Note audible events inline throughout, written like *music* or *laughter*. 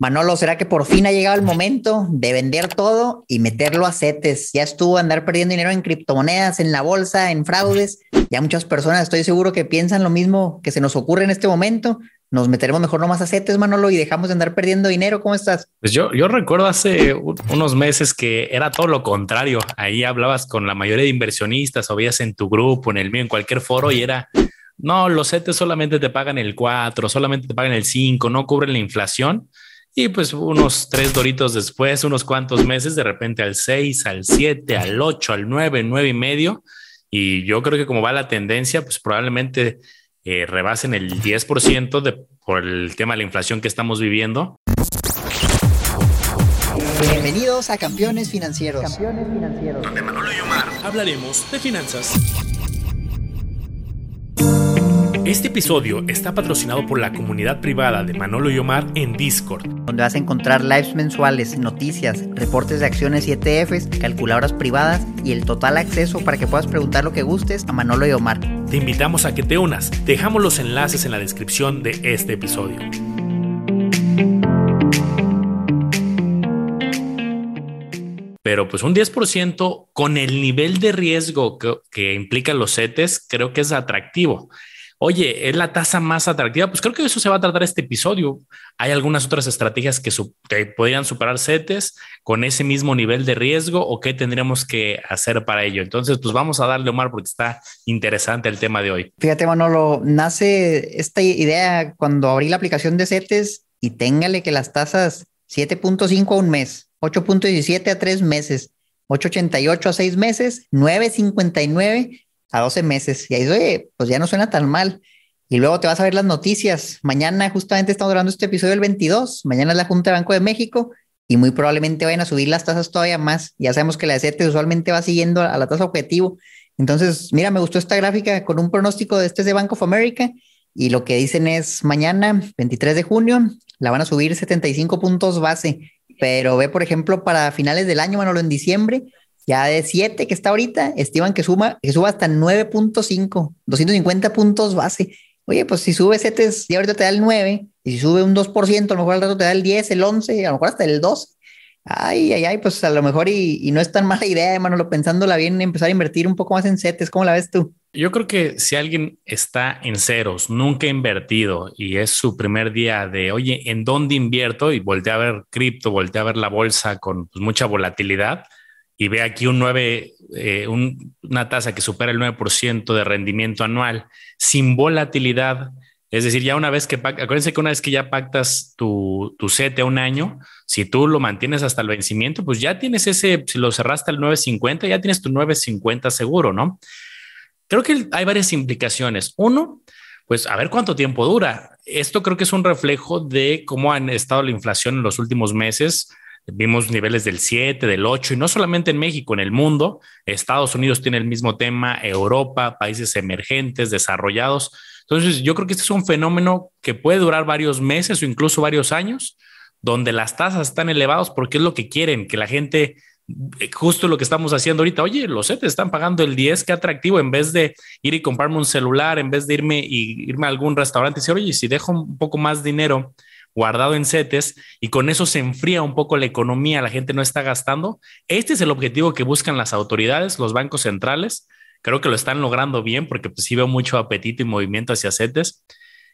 Manolo, ¿será que por fin ha llegado el momento de vender todo y meterlo a CETES? Ya estuvo andar perdiendo dinero en criptomonedas, en la bolsa, en fraudes. Ya muchas personas estoy seguro que piensan lo mismo que se nos ocurre en este momento. Nos meteremos mejor nomás a CETES, Manolo, y dejamos de andar perdiendo dinero. ¿Cómo estás? Pues yo, yo recuerdo hace unos meses que era todo lo contrario. Ahí hablabas con la mayoría de inversionistas o veías en tu grupo, en el mío, en cualquier foro y era no, los CETES solamente te pagan el 4, solamente te pagan el 5, no cubren la inflación. Y pues unos tres doritos después, unos cuantos meses, de repente al 6, al 7, al 8, al 9, 9 y medio. Y yo creo que como va la tendencia, pues probablemente eh, rebasen el 10% de, por el tema de la inflación que estamos viviendo. Bienvenidos a Campeones Financieros. Campeones Financieros. Donde Manolo y Omar hablaremos de finanzas. Este episodio está patrocinado por la comunidad privada de Manolo y Omar en Discord, donde vas a encontrar lives mensuales, noticias, reportes de acciones y ETFs, calculadoras privadas y el total acceso para que puedas preguntar lo que gustes a Manolo y Omar. Te invitamos a que te unas. Dejamos los enlaces en la descripción de este episodio. Pero pues un 10% con el nivel de riesgo que, que implican los CETES, creo que es atractivo oye, es la tasa más atractiva, pues creo que eso se va a tratar este episodio. Hay algunas otras estrategias que, podrían superar CETES con ese mismo nivel de riesgo o qué tendríamos que hacer para ello. Entonces, pues vamos a darle, Omar, porque está interesante el tema de hoy. Fíjate, Manolo, nace esta idea cuando abrí la aplicación de CETES y téngale que las tasas 7.5 a un mes, 8.17 a tres meses, 8.88 a seis meses, 9.59 a 12 meses. Y ahí, oye, pues ya no suena tan mal. Y luego te vas a ver las noticias. Mañana justamente estamos grabando este episodio el 22. Mañana es la Junta de Banco de México y muy probablemente vayan a subir las tasas todavía más. Ya sabemos que la CETES usualmente va siguiendo a la tasa objetivo. Entonces, mira, me gustó esta gráfica con un pronóstico de este de Bank of America y lo que dicen es mañana, 23 de junio, la van a subir 75 puntos base. Pero ve, por ejemplo, para finales del año, Manolo, en diciembre, ya de 7 que está ahorita, estiman que, suma, que suba hasta 9.5, 250 puntos base. Oye, pues si sube CETES, ya ahorita te da el 9, y si sube un 2%, a lo mejor al rato te da el 10, el 11, a lo mejor hasta el 2. Ay, ay, ay, pues a lo mejor y, y no es tan mala idea, Manolo, pensándola bien, empezar a invertir un poco más en CETES. ¿Cómo la ves tú? Yo creo que si alguien está en ceros, nunca ha invertido y es su primer día de, oye, ¿en dónde invierto? Y voltea a ver cripto, voltea a ver la bolsa con pues, mucha volatilidad y ve aquí un 9, eh, una tasa que supera el 9% de rendimiento anual sin volatilidad. Es decir, ya una vez que, acuérdense que una vez que ya pactas tu, tu CETE a un año, si tú lo mantienes hasta el vencimiento, pues ya tienes ese, si lo cerraste al 9.50, ya tienes tu 9.50 seguro, ¿no? Creo que hay varias implicaciones. Uno, pues a ver cuánto tiempo dura. Esto creo que es un reflejo de cómo han estado la inflación en los últimos meses Vimos niveles del 7, del 8, y no solamente en México, en el mundo. Estados Unidos tiene el mismo tema, Europa, países emergentes, desarrollados. Entonces, yo creo que este es un fenómeno que puede durar varios meses o incluso varios años, donde las tasas están elevadas porque es lo que quieren, que la gente, eh, justo lo que estamos haciendo ahorita, oye, los CETES están pagando el 10, qué atractivo, en vez de ir y comprarme un celular, en vez de irme y irme a algún restaurante y decir, oye, si dejo un poco más dinero guardado en CETES y con eso se enfría un poco la economía, la gente no está gastando. Este es el objetivo que buscan las autoridades, los bancos centrales. Creo que lo están logrando bien porque pues, sí veo mucho apetito y movimiento hacia CETES.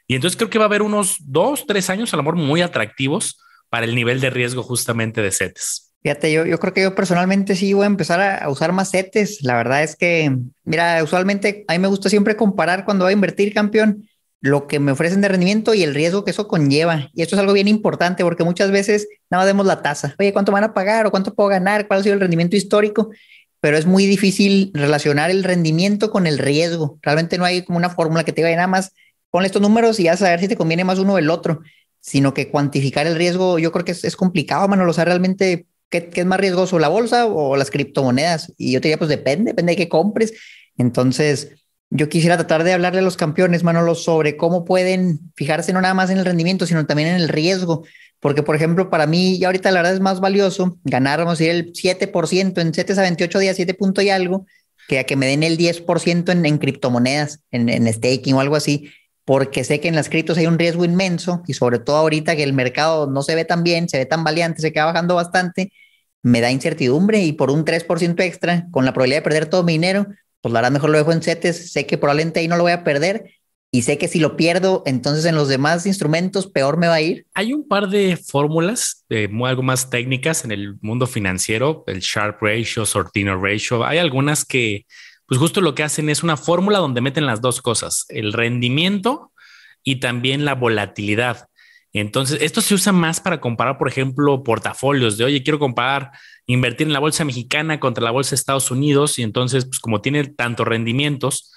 Y entonces creo que va a haber unos dos, tres años a lo mejor muy atractivos para el nivel de riesgo justamente de CETES. Fíjate, yo, yo creo que yo personalmente sí voy a empezar a, a, usar más CETES. La verdad es que, mira, usualmente a mí me gusta siempre comparar cuando voy a invertir campeón lo que me ofrecen de rendimiento y el riesgo que eso conlleva. Y esto es algo bien importante porque muchas veces nada más vemos la tasa. Oye, ¿cuánto van a pagar o cuánto puedo ganar? ¿Cuál ha sido el rendimiento histórico? Pero es muy difícil relacionar el rendimiento con el riesgo. Realmente no hay como una fórmula que te diga nada más ponle estos números y ya saber si te conviene más uno o el otro, sino que cuantificar el riesgo yo creo que es, es complicado, Manolo. O sea, realmente, ¿qué, ¿qué, es más riesgoso, la bolsa o las criptomonedas? Y yo te diría, pues depende, depende de qué compres. Entonces, yo quisiera tratar de hablarle a los campeones, Manolo, sobre cómo pueden fijarse no nada más en el rendimiento, sino también en el riesgo. Porque, por ejemplo, para mí, y ahorita la verdad es más valioso ganar, vamos a decir, el 7% en 7 a 28 días, 7 puntos y algo, que a que me den el 10% en, en criptomonedas, en, en staking o algo así. porque sé que en las criptos hay un riesgo inmenso y sobre todo ahorita que el mercado no se ve tan bien, se ve tan valiente, se queda bajando bastante, me da incertidumbre y por un 3% extra, con la probabilidad de perder todo mi dinero, pues la verdad mejor lo dejo en CETES, sé que probablemente ahí no lo voy a perder y sé que si lo pierdo, entonces en los demás instrumentos peor me va a ir. Hay un par de fórmulas, de algo más técnicas en el mundo financiero, el Sharp Ratio, Sortino Ratio. Hay algunas que, pues justo lo que hacen es una fórmula donde meten las dos cosas, el rendimiento y también la volatilidad. Entonces, esto se usa más para comparar, por ejemplo, portafolios de, oye, quiero comparar, invertir en la bolsa mexicana contra la bolsa de Estados Unidos y entonces, pues como tiene tantos rendimientos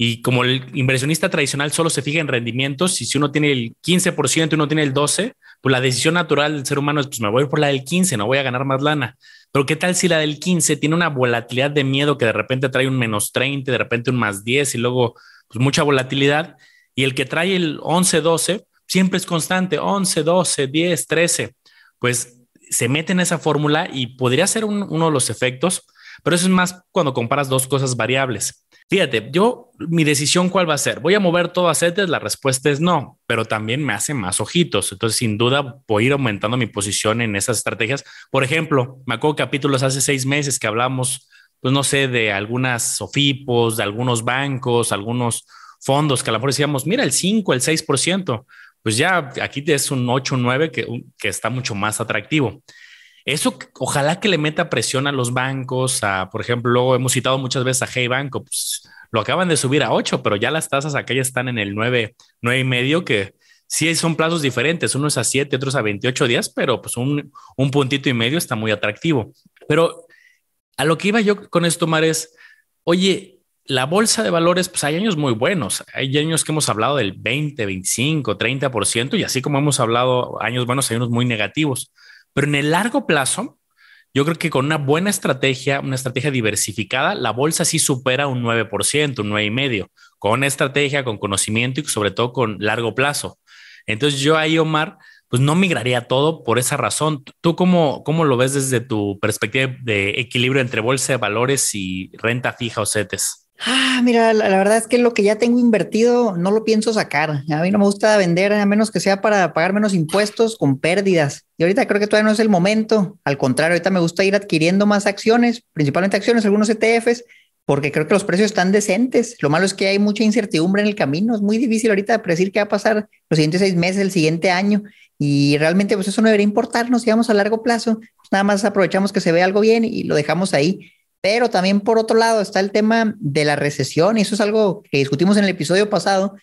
y como el inversionista tradicional solo se fija en rendimientos y si uno tiene el 15% y uno tiene el 12%, pues la decisión natural del ser humano es, pues me voy por la del 15, no voy a ganar más lana. Pero ¿qué tal si la del 15 tiene una volatilidad de miedo que de repente trae un menos 30, de repente un más 10 y luego pues mucha volatilidad? Y el que trae el 11, 12 siempre es constante, 11, 12, 10, 13, pues se mete en esa fórmula y podría ser uno de los efectos, pero eso es más cuando comparas dos cosas variables. Fíjate, yo, mi decisión, ¿cuál va a ser? ¿Voy a mover todo a CETES? La respuesta es no, pero también me hace más ojitos. Entonces, sin duda, voy a ir aumentando mi posición en esas estrategias. Por ejemplo, me acuerdo capítulos hace seis meses que hablamos, pues no sé, de algunas SOFIPOS, de algunos bancos, algunos fondos que a lo mejor decíamos, mira, el 5, el 6% pues ya aquí es un 8, 9 que, que está mucho más atractivo. Eso ojalá que le meta presión a los bancos, a, por ejemplo, hemos citado muchas veces a Hey Banco, pues lo acaban de subir a 8, pero ya las tasas acá ya están en el 9, 9 y medio, que sí son plazos diferentes, uno es a 7, otros a 28 días, pero pues un, un puntito y medio está muy atractivo. Pero a lo que iba yo con esto, Mar, es, oye, la bolsa de valores, pues hay años muy buenos. Hay años que hemos hablado del 20, 25, 30% y así como hemos hablado años buenos, hay unos muy negativos. Pero en el largo plazo, yo creo que con una buena estrategia, una estrategia diversificada, la bolsa sí supera un 9%, un 9,5%, con estrategia, con conocimiento y sobre todo con largo plazo. Entonces yo ahí, Omar, pues no migraría todo por esa razón. ¿Tú cómo, cómo lo ves desde tu perspectiva de equilibrio entre bolsa de valores y renta fija o CETES? Ah, mira, la, verdad es que lo que ya tengo invertido no lo pienso sacar. A mí no me gusta vender a menos que sea para pagar menos impuestos con pérdidas. Y ahorita creo que todavía no es el momento. Al contrario, ahorita me gusta ir adquiriendo más acciones, principalmente acciones, algunos ETFs, porque creo que los precios están decentes. Lo malo es que hay mucha incertidumbre en el camino. Es muy difícil ahorita predecir qué va a pasar los siguientes seis meses, el siguiente año. Y realmente, pues eso no debería importarnos si vamos a largo plazo. Pues nada más aprovechamos que se ve algo bien y lo dejamos ahí. Pero también por otro lado está el tema de la recesión y eso es algo que discutimos en el episodio pasado.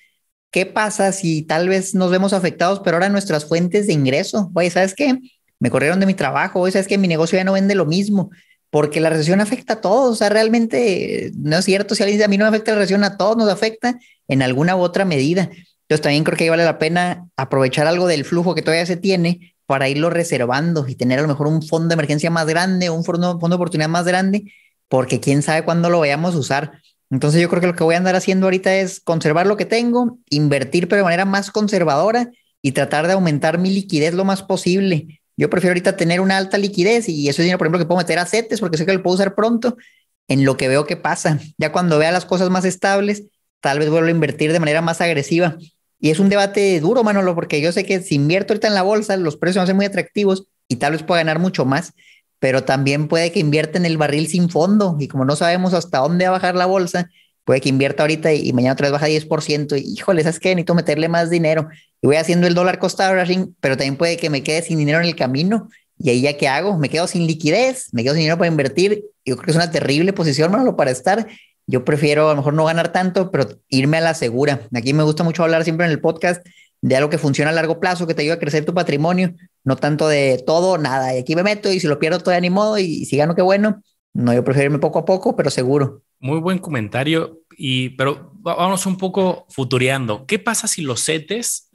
¿Qué pasa si tal vez nos vemos afectados, pero ahora nuestras fuentes de ingreso? Oye, ¿sabes qué? Me corrieron de mi trabajo, oye, ¿sabes qué? Mi negocio ya no vende lo mismo, porque la recesión afecta a todos. O sea, realmente no es cierto. Si alguien dice a mí no me afecta la recesión, a todos nos afecta en alguna u otra medida. Entonces también creo que vale la pena aprovechar algo del flujo que todavía se tiene para irlo reservando y tener a lo mejor un fondo de emergencia más grande, un fondo de oportunidad más grande porque quién sabe cuándo lo vayamos a usar. Entonces yo creo que lo que voy a andar haciendo ahorita es conservar lo que tengo, invertir pero de manera más conservadora y tratar de aumentar mi liquidez lo más posible. Yo prefiero ahorita tener una alta liquidez y eso es dinero, por ejemplo, que puedo meter a CETES porque sé que lo puedo usar pronto en lo que veo que pasa. Ya cuando vea las cosas más estables, tal vez vuelvo a invertir de manera más agresiva. Y es un debate duro, Manolo, porque yo sé que si invierto ahorita en la bolsa, los precios van a muy atractivos y tal vez pueda ganar mucho más pero también puede que invierta en el barril sin fondo y como no sabemos hasta dónde va a bajar la bolsa, puede que invierta ahorita y, mañana otra vez baja 10%. Y, híjole, ¿sabes qué? Necesito meterle más dinero y voy haciendo el dólar cost averaging, pero también puede que me quede sin dinero en el camino. Y ahí ya qué hago? Me quedo sin liquidez, me quedo sin dinero para invertir. Yo creo que es una terrible posición, Manolo, para estar. Yo prefiero a lo mejor no ganar tanto, pero irme a la segura. Aquí me gusta mucho hablar siempre en el podcast de algo que funciona a largo plazo, que te ayuda a crecer tu patrimonio, no tanto de todo, nada. Y aquí me meto y si lo pierdo, todavía ni modo. Y si gano, qué bueno. No, yo prefiero irme poco a poco, pero seguro. Muy buen comentario. Y, pero vamos un poco futureando. ¿Qué pasa si los CETES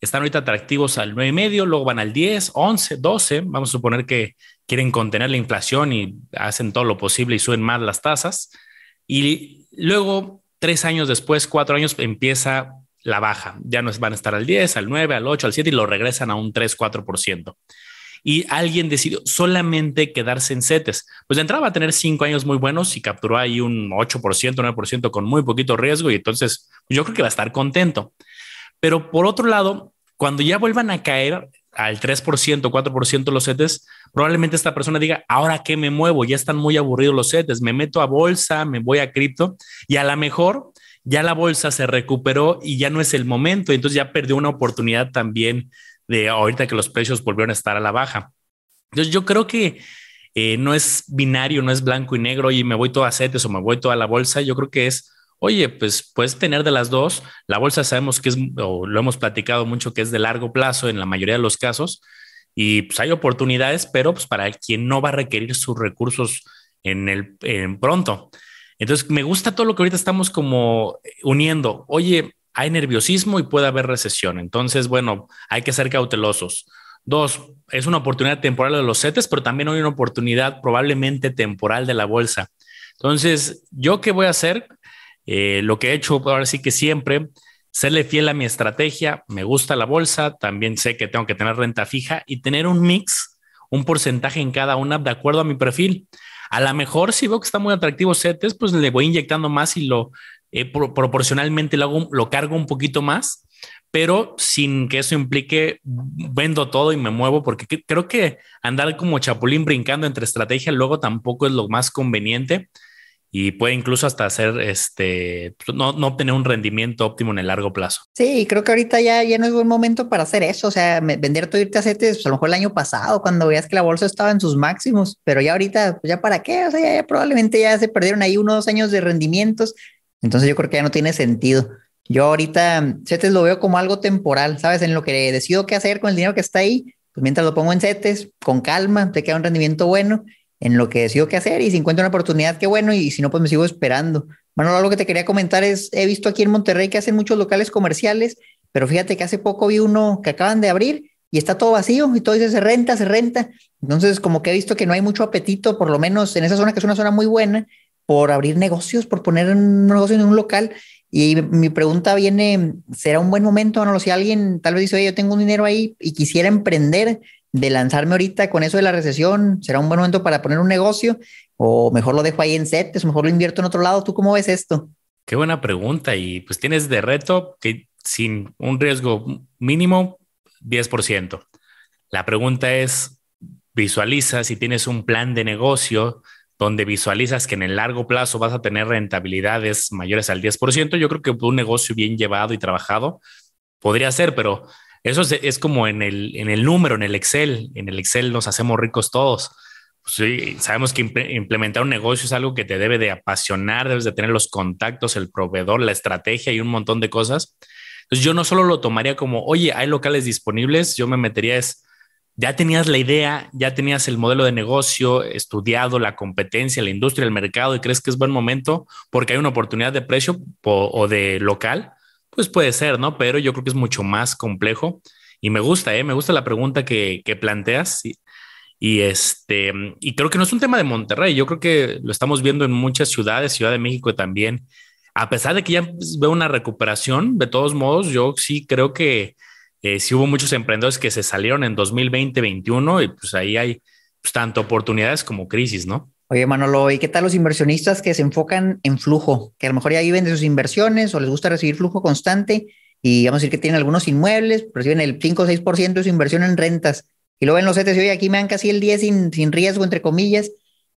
están ahorita atractivos al 9,5, luego van al 10, 11, 12? Vamos a suponer que quieren contener la inflación y hacen todo lo posible y suben más las tasas. Y luego, tres años después, cuatro años, empieza la baja. Ya no van a estar al 10, al 9, al 8, al 7 y lo regresan a un 3, 4%. Y alguien decidió solamente quedarse en CETES. Pues de entrada va a tener cinco años muy buenos y capturó ahí un 8%, 9% con muy poquito riesgo y entonces yo creo que va a estar contento. Pero por otro lado, cuando ya vuelvan a caer al 3%, 4% los CETES, probablemente esta persona diga, ahora qué me muevo, ya están muy aburridos los CETES, me meto a bolsa, me voy a cripto y a lo mejor ya la bolsa se recuperó y ya no es el momento, entonces ya perdió una oportunidad también de ahorita que los precios volvieron a estar a la baja. Entonces yo creo que eh, no es binario, no es blanco y negro, y me voy todo a CETES o me voy toda la bolsa, yo creo que es oye, pues puedes tener de las dos. La bolsa sabemos que es, o lo hemos platicado mucho, que es de largo plazo en la mayoría de los casos. Y pues hay oportunidades, pero pues para quien no va a requerir sus recursos en el pronto. Entonces, me gusta todo lo que ahorita estamos como uniendo. Oye, hay nerviosismo y puede haber recesión. Entonces, bueno, hay que ser cautelosos. Dos, es una oportunidad temporal de los CETES, pero también hay una oportunidad probablemente temporal de la bolsa. Entonces, ¿yo qué voy a hacer? Eh, lo que he hecho ahora sí que siempre, serle fiel a mi estrategia, me gusta la bolsa, también sé que tengo que tener renta fija y tener un mix, un porcentaje en cada una de acuerdo a mi perfil. A lo mejor si veo que está muy atractivo CETES, pues le voy inyectando más y lo eh, proporcionalmente lo, hago, lo cargo un poquito más, pero sin que eso implique vendo todo y me muevo, porque creo que andar como chapulín brincando entre estrategia luego tampoco es lo más conveniente y puede incluso hasta hacer este no, no, obtener un rendimiento óptimo en el largo plazo. Sí, creo que ahorita ya, ya no es buen momento para hacer eso. O sea, vender todo irte a CETES, pues a lo mejor el año pasado, cuando veías que la bolsa estaba en sus máximos, pero ya ahorita, pues ya para qué? O sea, ya, probablemente ya se perdieron ahí unos años de rendimientos. Entonces yo creo que ya no tiene sentido. Yo ahorita CETES lo veo como algo temporal, ¿sabes? En lo que decido qué hacer con el dinero que está ahí, pues mientras lo pongo en CETES, con calma, te queda un rendimiento bueno en lo que decido qué hacer y si encuentro una oportunidad, qué bueno, y si no, pues me sigo esperando. Bueno, algo que te quería comentar es, he visto aquí en Monterrey que hacen muchos locales comerciales, pero fíjate que hace poco vi uno que acaban de abrir y está todo vacío y todo dice se renta, se renta. Entonces, como que he visto que no hay mucho apetito, por lo menos en esa zona que es una zona muy buena, por abrir negocios, por poner un negocio en un local. Y mi pregunta viene, ¿será un buen momento? No, si alguien tal vez dice, oye, yo tengo un dinero ahí y quisiera emprender, de lanzarme ahorita con eso de la recesión? ¿Será un buen momento para poner un negocio? ¿O mejor lo dejo ahí en CETES? ¿O mejor lo invierto en otro lado? ¿Tú cómo ves esto? Qué buena pregunta. Y pues tienes de reto que sin un riesgo mínimo, 10%. La pregunta es, visualiza si tienes un plan de negocio donde visualizas que en el largo plazo vas a tener rentabilidades mayores al 10%, yo creo que un negocio bien llevado y trabajado podría ser, pero eso es, como en el, en el número, en el Excel. En el Excel nos hacemos ricos todos. Pues sí, sabemos que implementar un negocio es algo que te debe de apasionar, debes de tener los contactos, el proveedor, la estrategia y un montón de cosas. Entonces yo no solo lo tomaría como, oye, hay locales disponibles, yo me metería es, ya tenías la idea, ya tenías el modelo de negocio, estudiado la competencia, la industria, el mercado y crees que es buen momento porque hay una oportunidad de precio o de local, pues puede ser, ¿no? Pero yo creo que es mucho más complejo y me gusta, ¿eh? Me gusta la pregunta que, que planteas y, y, este, y creo que no es un tema de Monterrey, yo creo que lo estamos viendo en muchas ciudades, Ciudad de México también. A pesar de que ya veo una recuperación, de todos modos, yo sí creo que eh, sí hubo muchos emprendedores que se salieron en 2020-21 y pues ahí hay pues, tanto oportunidades como crisis, ¿no? Oye, Manolo, ¿y qué tal los inversionistas que se enfocan en flujo? Que a lo mejor ya viven de sus inversiones o les gusta recibir flujo constante y vamos a decir que tienen algunos inmuebles, reciben el 5 o 6% de su inversión en rentas y luego en los CETES, oye, aquí me dan casi el 10 sin, sin riesgo, entre comillas,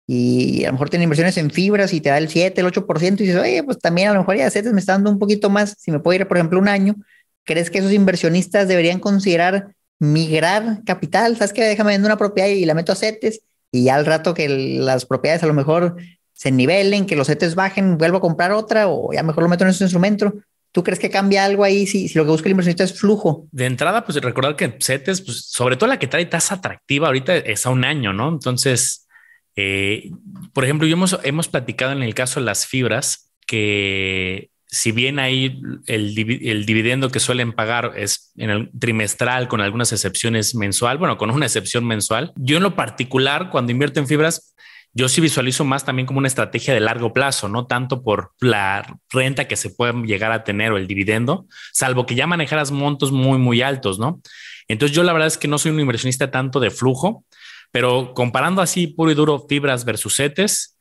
y a lo mejor tienen inversiones en fibras y te da el 7, el 8% y dices, oye, pues también a lo mejor ya CETES me está dando un poquito más, si me puedo ir, por ejemplo, un año, ¿crees que esos inversionistas deberían considerar migrar capital? ¿Sabes qué? Déjame vender una propiedad y la meto a CETES y ya al rato que las propiedades a lo mejor se nivelen, que los CETES bajen, vuelvo a comprar otra o ya mejor lo meto en ese instrumento. ¿Tú crees que cambia algo ahí si, si lo que busca el inversionista es flujo? De entrada, pues recordar que CETES, pues, sobre todo la que trae tasa atractiva ahorita es a un año, ¿no? Entonces, eh, por ejemplo, yo hemos, hemos platicado en el caso de las fibras que si bien ahí el, dividendo que suelen pagar es en el trimestral, con algunas excepciones mensual, bueno, con una excepción mensual, yo en lo particular, cuando invierto en fibras, yo sí visualizo más también como una estrategia de largo plazo, no tanto por la renta que se puede llegar a tener o el dividendo, salvo que ya manejaras montos muy, muy altos, ¿no? Entonces yo la verdad es que no soy un inversionista tanto de flujo, pero comparando así puro y duro fibras versus CETES,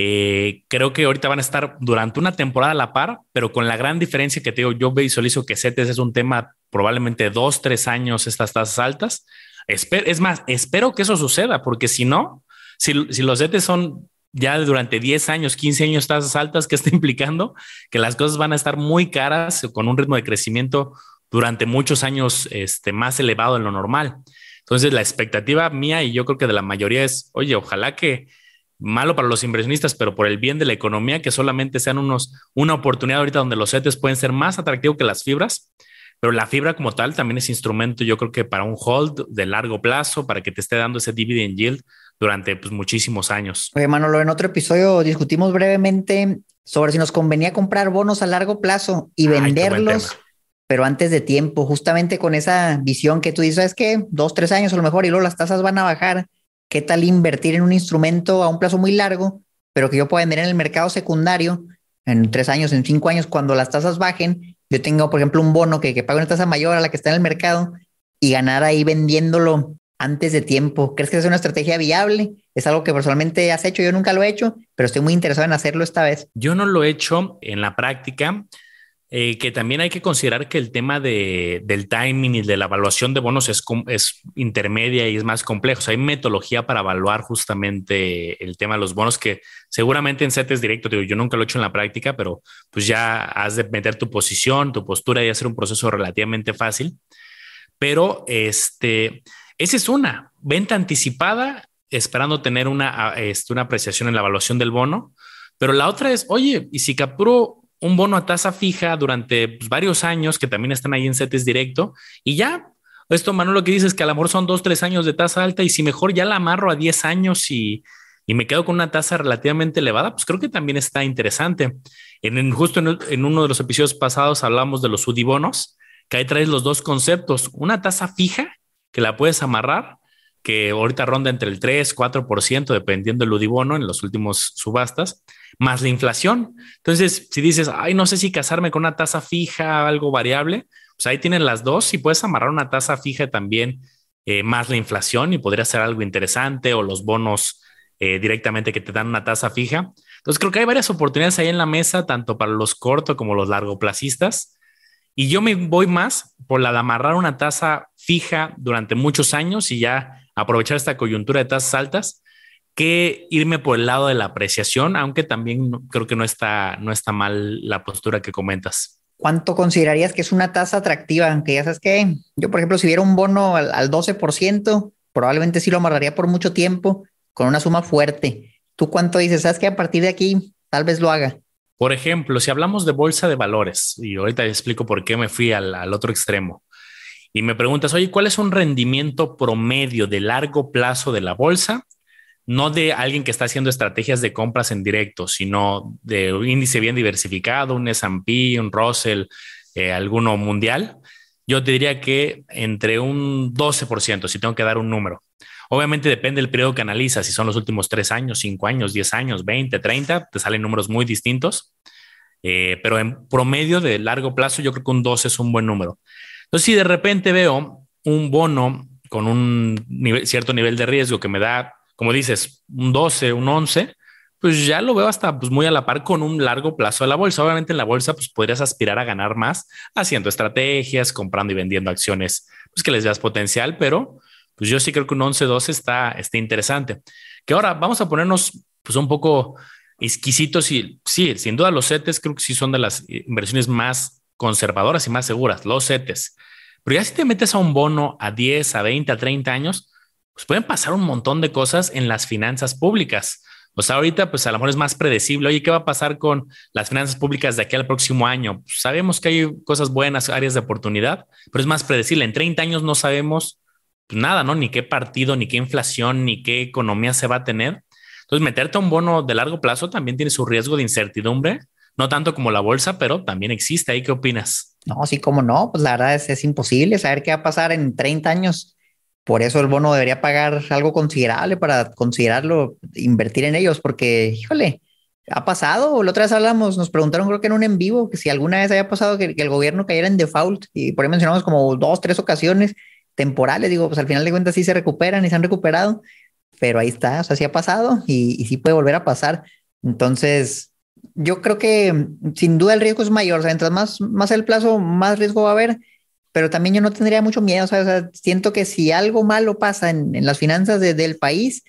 Eh, creo que ahorita van a estar durante una temporada a la par, pero con la gran diferencia que te digo, yo visualizo que CETES es un tema probablemente dos, tres años estas tasas altas. es más, espero que eso suceda, porque si no, si, los CETES son ya durante 10 años, 15 años tasas altas, ¿qué está *laughs* implicando? Que las cosas van a estar muy caras con un ritmo de crecimiento durante muchos años este, más elevado de lo normal. Entonces, la expectativa mía y yo creo que de la mayoría es, oye, ojalá que malo para los inversionistas, pero por el bien de la economía, que solamente sean unos, una oportunidad ahorita donde los CETES pueden ser más atractivos que las fibras, pero la fibra como tal también es instrumento, yo creo que para un hold de largo plazo, para que te esté dando ese dividend yield durante pues, muchísimos años. Oye, Manolo, en otro episodio discutimos brevemente sobre si nos convenía comprar bonos a largo plazo y venderlos, pero antes de tiempo, justamente con esa visión que tú dices, es que dos, tres años a lo mejor y luego las tasas van a bajar ¿Qué tal invertir en un instrumento a un plazo muy largo, pero que yo pueda vender en el mercado secundario en tres años, en cinco años, cuando las tasas bajen? Yo tengo, por ejemplo, un bono que, que paga una tasa mayor a la que está en el mercado y ganar ahí vendiéndolo antes de tiempo. ¿Crees que es una estrategia viable? Es algo que personalmente has hecho, yo nunca lo he hecho, pero estoy muy interesado en hacerlo esta vez. Yo no lo he hecho en la práctica. Eh, que también hay que considerar que el tema de, del timing y de la evaluación de bonos es, es intermedia y es más complejo. Hay metodología para evaluar justamente el tema de los bonos que seguramente en CETES directo, digo, yo nunca lo he hecho en la práctica, pero pues ya has de meter tu posición, tu postura y hacer un proceso relativamente fácil. Pero este, esa es una venta anticipada, esperando tener una, este, una apreciación en la evaluación del bono. Pero la otra es, oye, y si capturo un bono a tasa fija durante pues, varios años que también están ahí en CETES directo y ya. Esto, Manuel, lo que dices es que a lo son dos, tres años de tasa alta y si mejor ya la amarro a 10 años y, y me quedo con una tasa relativamente elevada, pues creo que también está interesante. En, justo en, uno de los episodios pasados hablamos de los UDIBonos, que ahí traes los dos conceptos, una tasa fija que la puedes amarrar, que ahorita ronda entre el 3, 4%, dependiendo del UDIBono en los últimos subastas, más la inflación. Entonces, si dices, ay, no sé si casarme con una tasa fija, algo variable, pues ahí tienen las dos y puedes amarrar una tasa fija también eh, más la inflación y podría ser algo interesante o los bonos eh, directamente que te dan una tasa fija. Entonces, creo que hay varias oportunidades ahí en la mesa, tanto para los corto como los largoplacistas. Y yo me voy más por la de amarrar una tasa fija durante muchos años y ya aprovechar esta coyuntura de tasas altas que irme por el lado de la apreciación, aunque también creo que no está, no está mal la postura que comentas. ¿Cuánto considerarías que es una tasa atractiva? Aunque ya sabes que yo, por ejemplo, si hubiera un bono al, al 12%, probablemente sí lo amarraría por mucho tiempo con una suma fuerte. ¿Tú cuánto dices? ¿Sabes que a partir de aquí tal vez lo haga? Por ejemplo, si hablamos de bolsa de valores, y ahorita explico por qué me fui al, al otro extremo, y me preguntas, oye, ¿cuál es un rendimiento promedio de largo plazo de la bolsa? no de alguien que está haciendo estrategias de compras en directo, sino de un índice bien diversificado, un S&P, un Russell, eh, alguno mundial, yo te diría que entre un 12%, si tengo que dar un número. Obviamente depende del periodo que analizas, si son los últimos tres años, cinco años, diez años, 20, 30, te salen números muy distintos. Eh, pero en promedio de largo plazo, yo creo que un 12 es un buen número. Entonces, si de repente veo un bono con un cierto nivel de riesgo que me da como dices, un 12, un 11, pues ya lo veo hasta pues, muy a la par con un largo plazo de la bolsa. Obviamente en la bolsa pues podrías aspirar a ganar más haciendo estrategias, comprando y vendiendo acciones pues que les veas potencial, pero pues yo sí creo que un 11, 12 está, está interesante. Que ahora vamos a ponernos pues un poco exquisitos y sí, sin duda los CETES creo que sí son de las inversiones más conservadoras y más seguras, los CETES. Pero ya si te metes a un bono a 10, a 20, a 30 años, pues pueden pasar un montón de cosas en las finanzas públicas. O sea, ahorita pues a lo mejor es más predecible. Oye, ¿qué va a pasar con las finanzas públicas de aquí al próximo año? Pues, sabemos que hay cosas buenas, áreas de oportunidad, pero es más predecible. En 30 años no sabemos pues, nada, ¿no? Ni qué partido, ni qué inflación, ni qué economía se va a tener. Entonces, meterte a un bono de largo plazo también tiene su riesgo de incertidumbre, no tanto como la bolsa, pero también existe. ¿Ahí qué opinas? No, sí, como no, pues la verdad es, es imposible saber qué va a pasar en 30 años por eso el bono debería pagar algo considerable para considerarlo, invertir en ellos, porque, híjole, ha pasado. La otra vez hablamos, nos preguntaron, creo que en un en vivo, que si alguna vez había pasado que, el gobierno cayera en default, y por ahí mencionamos como dos, tres ocasiones temporales. Digo, pues al final de cuentas sí se recuperan y se han recuperado, pero ahí está, o sea, sí ha pasado y, y sí puede volver a pasar. Entonces, yo creo que sin duda el riesgo es mayor. O sea, mientras más, más el plazo, más riesgo va a haber. Pero también yo no tendría mucho miedo. O sea, siento que si algo malo pasa en, en las finanzas del país,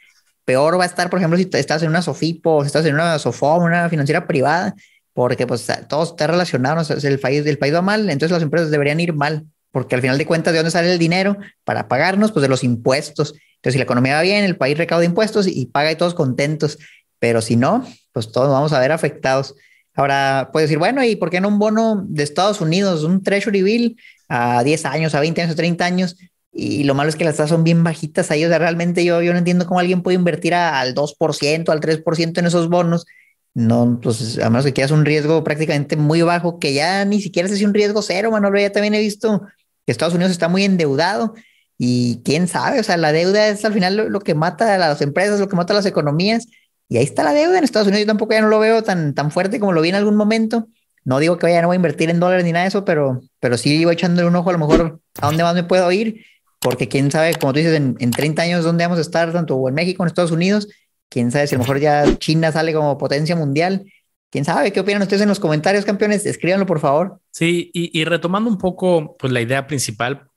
peor va a estar, por ejemplo, si estás en una Sofipo, si estás en una Sofom, una financiera privada, porque pues todo está relacionado. O sea, el país, el país va mal, entonces las empresas deberían ir mal, porque al final de cuentas, ¿de dónde sale el dinero para pagarnos? Pues de los impuestos. Entonces, si la economía va bien, el país recauda impuestos y paga y todos contentos. Pero si no, pues todos vamos a ver afectados. Ahora, puedes decir, bueno, ¿y por qué no un bono de Estados Unidos, un Treasury Bill a 10 años, a 20 años, a 30 años? Y lo malo es que las tasas son bien bajitas ahí. O sea, realmente yo, yo no entiendo cómo alguien puede invertir al 2%, al 3% en esos bonos. No, pues a menos que quieras un riesgo prácticamente muy bajo, que ya ni siquiera es un riesgo cero, Manolo. Ya también he visto que Estados Unidos está muy endeudado y quién sabe, o sea, la deuda es al final lo que mata a las empresas, lo que mata a las economías y ahí está la deuda en Estados Unidos. Yo tampoco ya no lo veo tan, tan fuerte como lo vi en algún momento. No digo que vaya, no voy a invertir en dólares ni nada de eso, pero, pero sí iba echándole un ojo a lo mejor a dónde más me puedo ir, porque quién sabe, como tú dices, en, en 30 años dónde vamos a estar, tanto en México, en Estados Unidos. Quién sabe si a lo mejor ya China sale como potencia mundial. ¿Quién sabe? ¿Qué opinan ustedes en los comentarios, campeones? Escríbanlo, por favor. Sí, y, y, retomando un poco pues, la idea principal,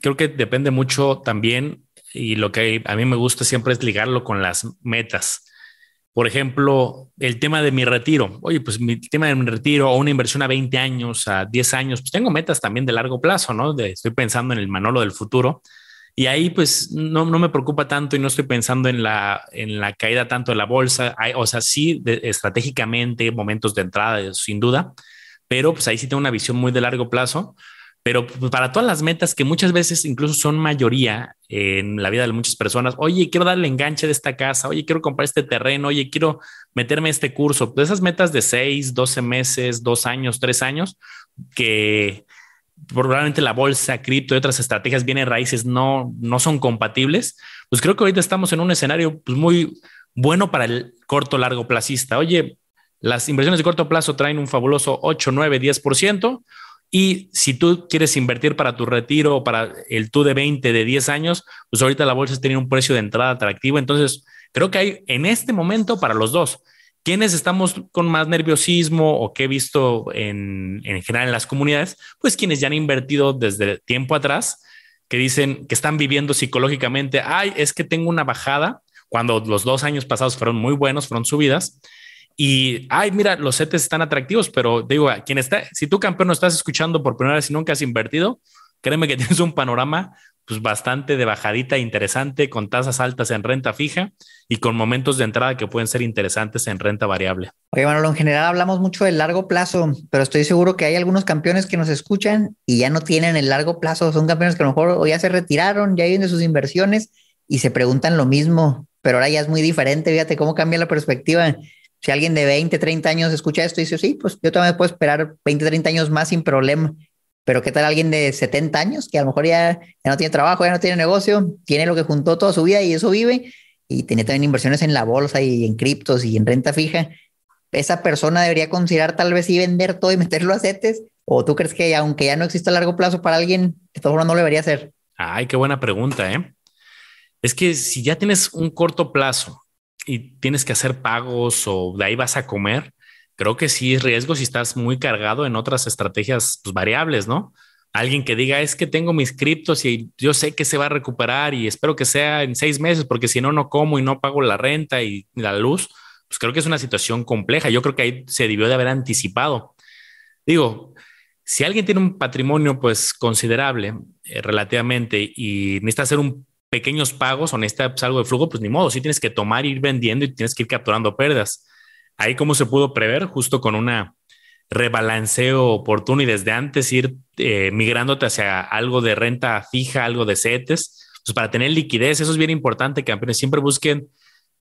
creo que depende mucho también, y lo que a mí me gusta siempre es ligarlo con las metas. Por ejemplo, el tema de mi retiro. Oye, pues mi tema de mi retiro o una inversión a 20 años, a 10 años, pues tengo metas también de largo plazo, ¿no? Estoy pensando en el Manolo del futuro. Y ahí pues no, no, me preocupa tanto y no estoy pensando en la, en la caída tanto de la bolsa. Hay, o sea, sí, estratégicamente, momentos de entrada, sin duda, pero pues ahí sí tengo una visión muy de largo plazo. Pero para todas las metas que muchas veces incluso son mayoría en la vida de muchas personas, oye, quiero darle enganche de esta casa, oye, quiero comprar este terreno, oye, quiero meterme este curso. De esas metas de 6, 12 meses, 2 años, 3 años, que probablemente la bolsa, cripto y otras estrategias vienen raíces no, no son compatibles, pues creo que ahorita estamos en un escenario pues, muy bueno para el corto largo placista. Oye, las inversiones de corto plazo traen un fabuloso 8, 9, 10%. Y si tú quieres invertir para tu retiro o para el tú de 20, de 10 años, pues ahorita la bolsa tiene un precio de entrada atractivo. Entonces, creo que hay en este momento para los dos. ¿Quiénes estamos con más nerviosismo o que he visto en, en general en las comunidades? Pues quienes ya han invertido desde tiempo atrás, que dicen que están viviendo psicológicamente, ay, es que tengo una bajada, cuando los dos años pasados fueron muy buenos, fueron subidas, y, ay, mira, los CETES están atractivos, pero digo, quien está, si tú campeón no estás escuchando por primera vez y nunca has invertido, créeme que *laughs* tienes un panorama pues bastante de bajadita interesante con tasas altas en renta fija y con momentos de entrada que pueden ser interesantes en renta variable. Oye, Manolo, en general hablamos mucho del largo plazo, pero estoy seguro que hay algunos campeones que nos escuchan y ya no tienen el largo plazo. Son campeones que a lo mejor ya se retiraron, ya viven de sus inversiones y se preguntan lo mismo, pero ahora ya es muy diferente. Fíjate cómo cambia la perspectiva si alguien de 20, 30 años escucha esto y dice, sí, pues yo también puedo esperar 20, 30 años más sin problema. Pero ¿qué tal alguien de 70 años que a lo mejor ya, ya no tiene trabajo, ya no tiene negocio, tiene lo que juntó toda su vida y eso vive y tiene también inversiones en la bolsa y en criptos y en renta fija? ¿Esa persona debería considerar tal vez sí vender todo y *laughs* meterlo a CETES? ¿O tú crees que aunque ya no exista a largo plazo para alguien, de todas formas no lo debería hacer? Ay, qué buena pregunta, ¿eh? Es que si ya tienes un corto plazo y tienes que hacer pagos o de ahí vas a comer, creo que sí es riesgo si estás muy cargado en otras estrategias pues, variables, ¿no? Alguien que diga, es que tengo mis criptos y yo sé que se va a recuperar y espero que sea en seis meses, porque si no, no como y no pago la renta y la luz, pues creo que es una situación compleja. Yo creo que ahí se debió de haber anticipado. Digo, si alguien tiene un patrimonio pues considerable eh, relativamente y necesita hacer un pequeños pagos o necesitas algo de flujo, pues ni modo, sí tienes que tomar, ir vendiendo y tienes que ir capturando pérdidas. Ahí como se pudo prever, justo con una rebalanceo oportuno y desde antes ir eh, migrándote hacia algo de renta fija, algo de CETES, pues para tener liquidez, eso es bien importante, campeones, siempre busquen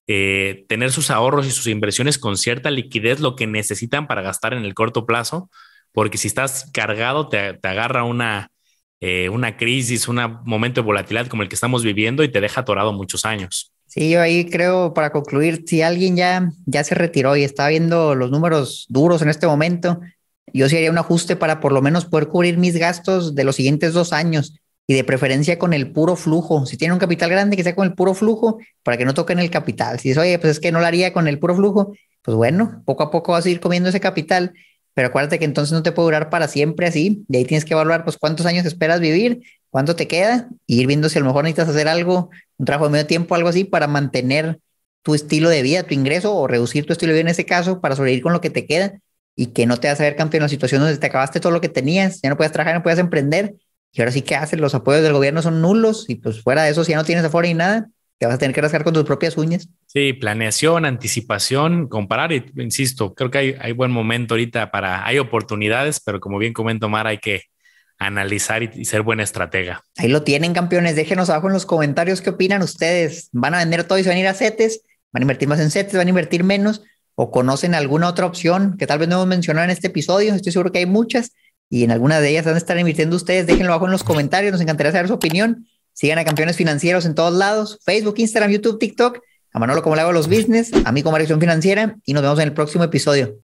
eh, tener sus ahorros y sus inversiones con cierta liquidez, lo que necesitan para gastar en el corto plazo, porque si estás cargado, te, te agarra una, eh, una crisis, un momento de volatilidad como el que estamos viviendo y te deja atorado muchos años. Sí, yo ahí creo, para concluir, si alguien ya, ya se retiró y está viendo los números duros en este momento, yo sí haría un ajuste para por lo menos poder cubrir mis gastos de los siguientes dos años y de preferencia con el puro flujo. Si tiene un capital grande, que sea con el puro flujo para que no toquen el capital. Si dice, oye, pues es que no lo haría con el puro flujo, pues bueno, poco a poco vas a ir comiendo ese capital, pero acuérdate que entonces no te puede durar para siempre así, de ahí tienes que evaluar pues cuántos años esperas vivir, cuánto te queda, y ir viendo si a lo mejor necesitas hacer algo, un trabajo de medio tiempo, algo así, para mantener tu estilo de vida, tu ingreso, o reducir tu estilo de vida en ese caso, para sobrevivir con lo que te queda, y que no te vas a ver campeón en la situación donde te acabaste todo lo que tenías, ya no puedes trabajar, no puedes emprender, y ahora sí que haces, los apoyos del gobierno son nulos, y pues fuera de eso, si ya no tienes afuera ni nada, te vas a tener que rascar con tus propias uñas. Sí, planeación, anticipación, comparar y insisto, creo que hay, hay buen momento ahorita para, hay oportunidades, pero como bien comento Mar, hay que analizar y, ser buena estratega. Ahí lo tienen, campeones. Déjenos abajo en los comentarios qué opinan ustedes. ¿Van a vender todo y se van a ir a CETES? ¿Van a invertir más en CETES? ¿Van a invertir menos? ¿O conocen alguna otra opción que tal vez no hemos mencionado en este episodio? Estoy seguro que hay muchas y en alguna de ellas van a estar invirtiendo ustedes. Déjenlo abajo en los comentarios. Nos encantaría saber su opinión. Sigan a Campeones Financieros en todos lados, Facebook, Instagram, YouTube, TikTok. A Manolo como le hago los business, a mí como Acción Financiera y nos vemos en el próximo episodio.